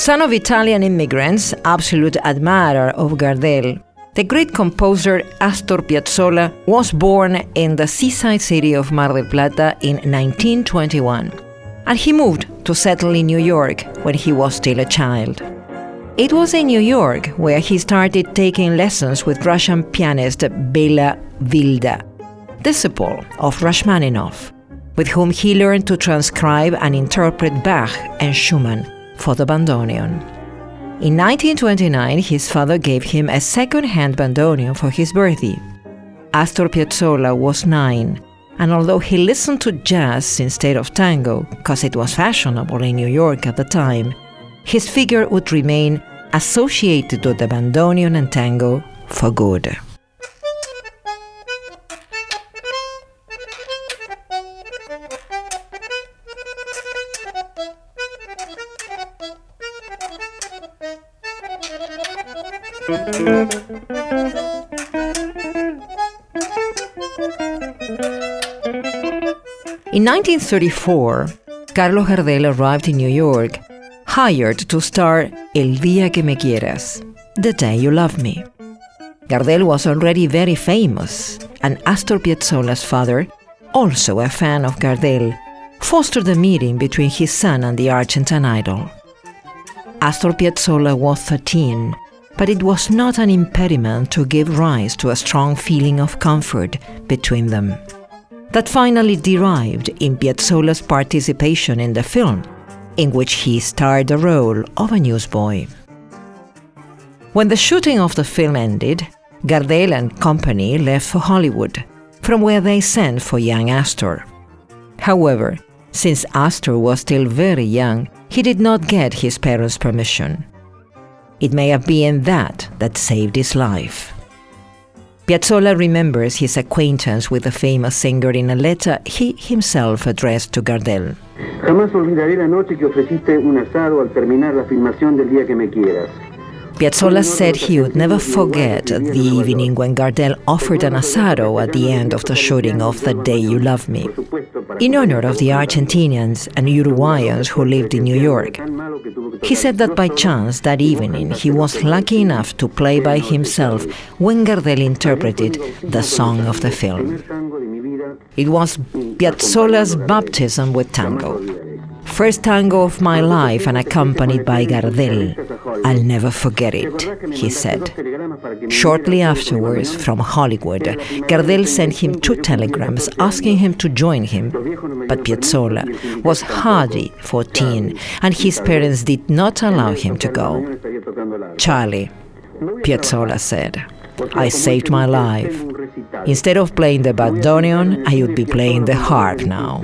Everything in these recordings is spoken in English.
Son of Italian immigrants, absolute admirer of Gardel, the great composer Astor Piazzolla was born in the seaside city of Mar del Plata in 1921, and he moved to settle in New York when he was still a child. It was in New York where he started taking lessons with Russian pianist Bela Wilda, disciple of Rachmaninoff, with whom he learned to transcribe and interpret Bach and Schumann for the bandoneon. In 1929, his father gave him a second hand bandoneon for his birthday. Astor Piazzolla was nine, and although he listened to jazz instead of tango, because it was fashionable in New York at the time, his figure would remain associated with the bandoneon and tango for good. In 1934, Carlos Gardel arrived in New York, hired to star El Día que Me Quieras, The Day You Love Me. Gardel was already very famous, and Astor Piazzolla's father, also a fan of Gardel, fostered a meeting between his son and the Argentine idol. Astor Piazzolla was 13 but it was not an impediment to give rise to a strong feeling of comfort between them. That finally derived in Piazzolla's participation in the film, in which he starred the role of a newsboy. When the shooting of the film ended, Gardel and company left for Hollywood, from where they sent for young Astor. However, since Astor was still very young, he did not get his parents' permission. It may have been that that saved his life. Piazzolla remembers his acquaintance with the famous singer in a letter he himself addressed to Gardel. Jamás olvidaré la noche que ofreciste un asado al terminar la filmación del día que me quieras. Piazzolla said he would never forget the evening when Gardel offered an asado at the end of the shooting of The Day You Love Me, in honor of the Argentinians and Uruguayans who lived in New York. He said that by chance that evening he was lucky enough to play by himself when Gardel interpreted the song of the film. It was Piazzolla's baptism with tango. First tango of my life and accompanied by Gardel. I'll never forget it, he said. Shortly afterwards, from Hollywood, Gardel sent him two telegrams asking him to join him. But Piazzolla was hardly 14, and his parents did not allow him to go. Charlie, Piazzolla said, I saved my life. Instead of playing the bandoneon, I would be playing the harp now.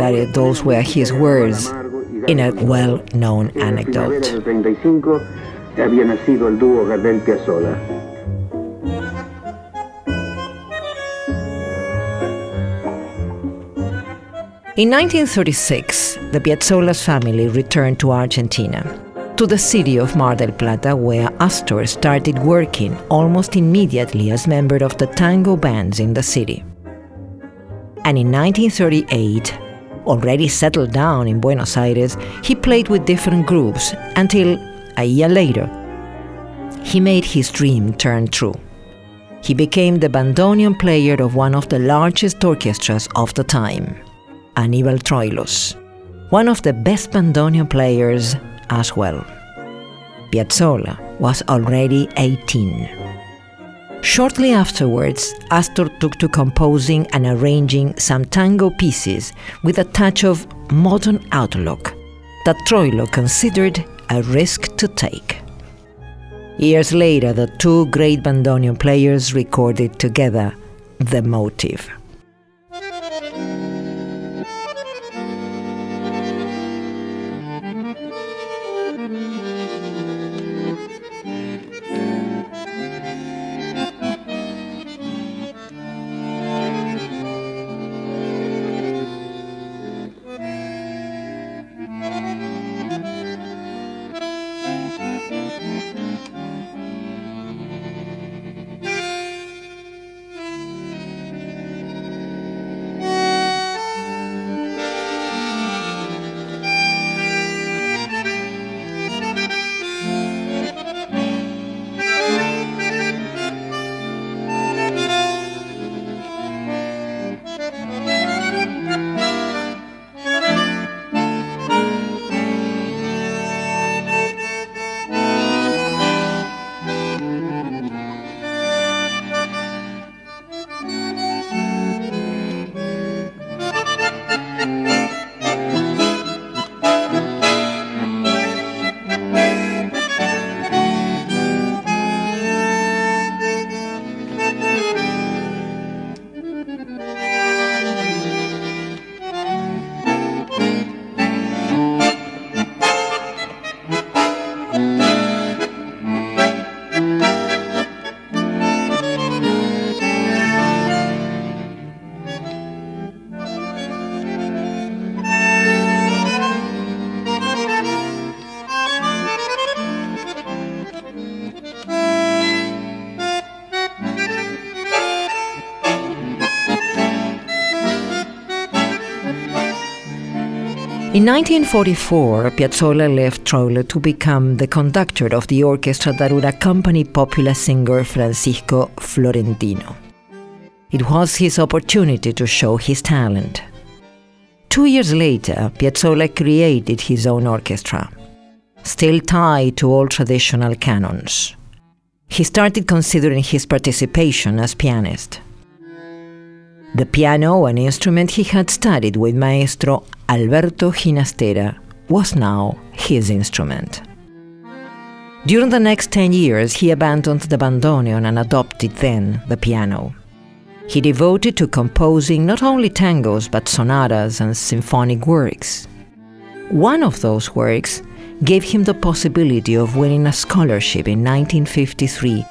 That those were his words in a well known anecdote. In 1936, the Piazzolla's family returned to Argentina, to the city of Mar del Plata, where Astor started working almost immediately as member of the tango bands in the city. And in 1938, already settled down in Buenos Aires, he played with different groups until, a year later, he made his dream turn true. He became the bandoneon player of one of the largest orchestras of the time, Aníbal Troilo's, one of the best bandoneon players as well. Piazzolla was already 18. Shortly afterwards, Astor took to composing and arranging some tango pieces with a touch of modern outlook that Troilo considered a risk to take. Years later, the two great bandoneon players recorded together the motive. In 1944, Piazzolla left Troilo to become the conductor of the orchestra that would accompany popular singer Francisco Fiorentino. It was his opportunity to show his talent. Two years later, Piazzolla created his own orchestra, still tied to all traditional canons. He started considering his participation as pianist. The piano, an instrument he had studied with Maestro Alberto Ginastera, was now his instrument. During the next 10 years, he abandoned the bandoneon and adopted then the piano. He devoted to composing not only tangos but sonatas and symphonic works. One of those works gave him the possibility of winning a scholarship in 1953,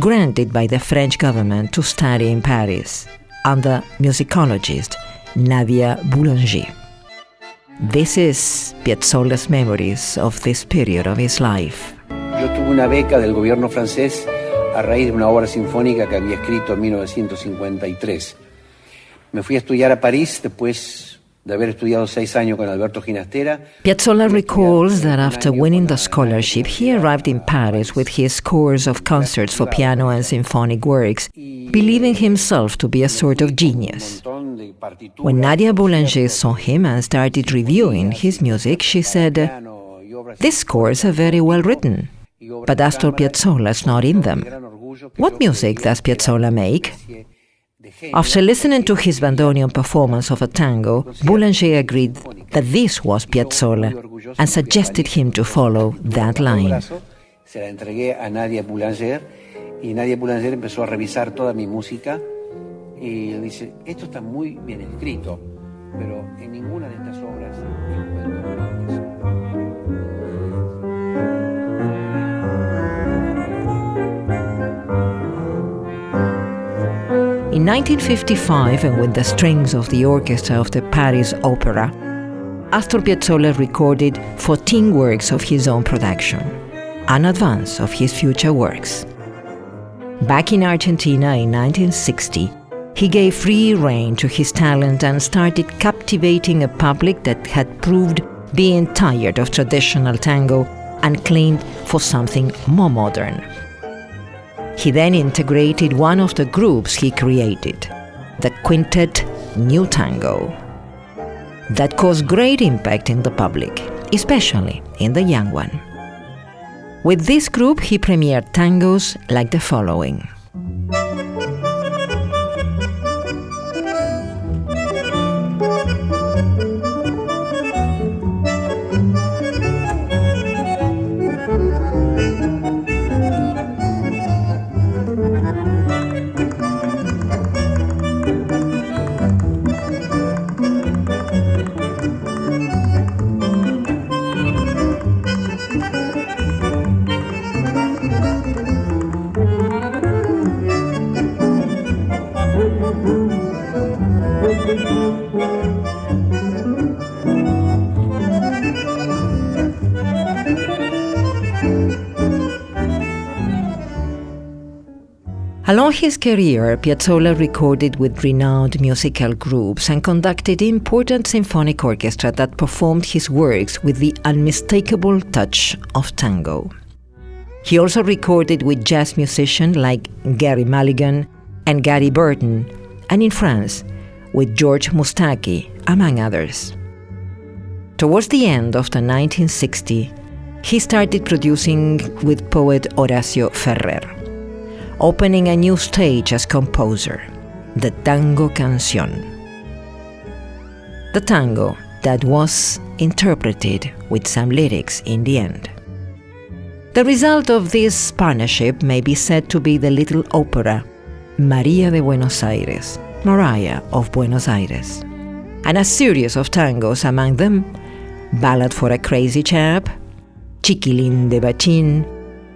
granted by the French government to study in Paris under musicologist Nadia Boulanger. This is Piazzolla's memories of this period of his life. Yo tuve una beca del gobierno francés a raíz de una obra sinfónica que había escrito en 1953. Me fui a estudiar a París después de haber estudiado seis años con Alberto Ginastera. Piazzolla recalls that after winning the scholarship, he arrived in Paris with his scores of concerts for piano and symphonic works, believing himself to be a sort of genius. When Nadia Boulanger saw him and started reviewing his music, she said, These scores are very well written, but Astor Piazzolla is not in them. What music does Piazzolla make? After listening to his bandoneon performance of a tango, Boulanger agreed that this was Piazzolla and suggested him to follow that line. Se la entregué a Nadia Boulanger y Nadia Boulanger empezó a revisar toda mi música y dice, esto está muy bien escrito, pero en ninguna de estas obras In 1955, and with the strings of the orchestra of the Paris Opera, Astor Piazzolla recorded 14 works of his own production, an advance of his future works. Back in Argentina in 1960, he gave free rein to his talent and started captivating a public that had proved being tired of traditional tango and claimed for something more modern. He then integrated one of the groups he created, the quintet New Tango. That caused great impact in the public, especially in the young one. With this group, he premiered tangos like the following. Along his career, Piazzolla recorded with renowned musical groups and conducted important symphonic orchestra that performed his works with the unmistakable touch of tango. He also recorded with jazz musicians like Gerry Mulligan and Gary Burton, and in France with George Moustaki, among others. Towards the end of the 1960s, he started producing with poet Horacio Ferrer opening a new stage as composer, the Tango Canción. The tango that was interpreted with some lyrics in the end. The result of this partnership may be said to be the little opera Maria de Buenos Aires, Maria of Buenos Aires, and a series of tangos, among them Ballad for a Crazy Chap, Chiquilín de Bachín,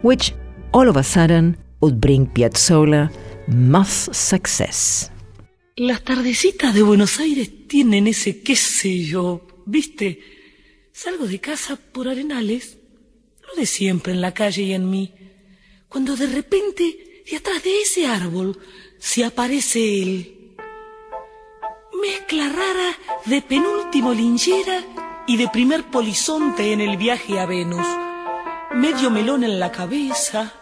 which all of a sudden would bring Piazzolla más success. Las tardecitas de Buenos Aires tienen ese qué sé yo, ¿viste? Salgo de casa por arenales, lo de siempre en la calle y en mí, cuando de repente, de atrás de ese árbol, se aparece él. Mezcla rara de penúltimo linchera y de primer polizonte en el viaje a Venus, medio melón en la cabeza,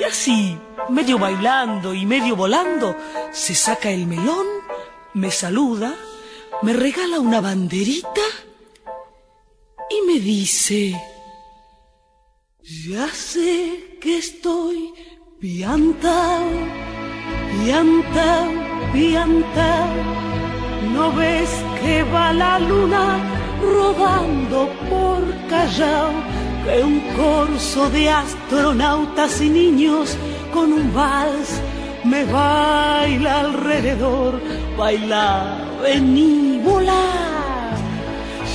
Y así, medio bailando y medio volando, se saca el melón, me saluda, me regala una banderita y me dice, ya sé que estoy piantao, piantao, piantao, no ves que va la luna rodando por Callao, que un corso de astronautas y niños con un vals me baila alrededor, baila, vení, volar.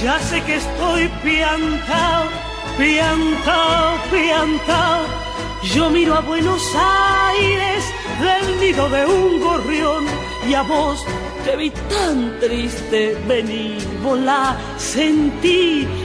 Ya sé que estoy piantao, piantao, piantao. Yo miro a Buenos Aires del nido de un gorrión y a vos te vi tan triste, vení, volá, sentí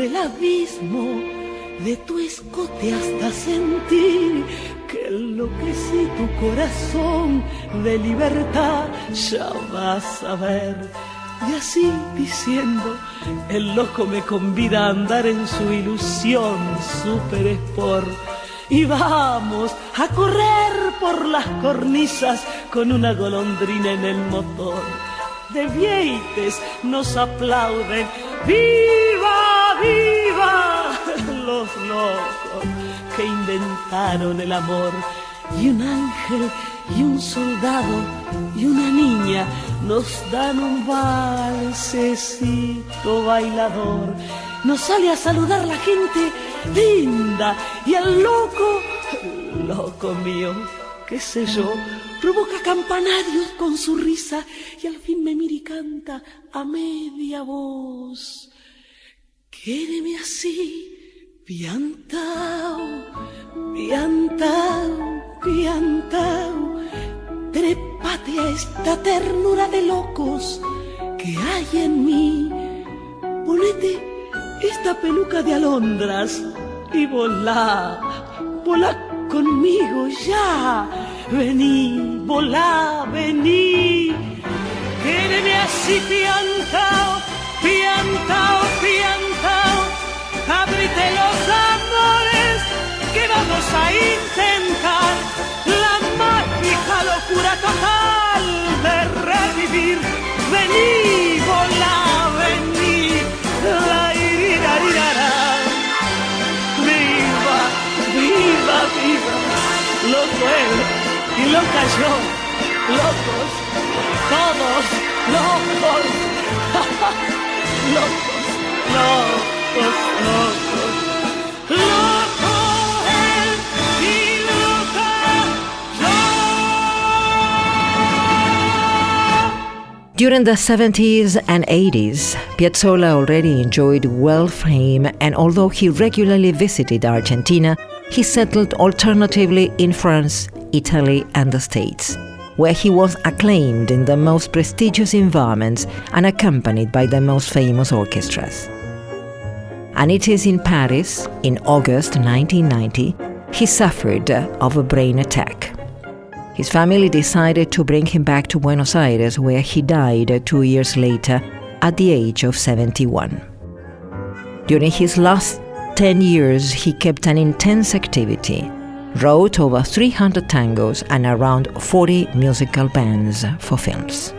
El abismo de tu escote hasta sentir que enloquecí tu corazón de libertad, ya vas a ver y así diciendo, el loco me convida a andar en su ilusión super sport. Y vamos a correr por las cornisas con una golondrina en el motor. De vieites nos aplauden, ¡viva, viva! Los locos que inventaron el amor. Y un ángel y un soldado y una niña nos dan un valsecito bailador. Nos sale a saludar la gente linda y el loco, loco mío, qué sé yo, provoca campanarios con su risa y al fin me mira y canta a media voz. Quédeme así, piantao, piantao, piantao trépate a esta ternura de locos que hay en mí. Ponete esta peluca de alondras y volá, volá conmigo ya. Vení, volá, vení. Quédeme así piantao, piantao. Locos, todos. Locos, locos, locos, locos. During the 70s and 80s, Piazzolla already enjoyed world fame, and although he regularly visited Argentina, he settled alternatively in France, Italy, and the States, where he was acclaimed in the most prestigious environments and accompanied by the most famous orchestras. And it is in Paris, in August 1990, he suffered uh, of a brain attack. His family decided to bring him back to Buenos Aires, where he died uh, two years later at the age of 71. During his last 10 years, he kept an intense activity, wrote over 300 tangos and around 40 musical bands for films.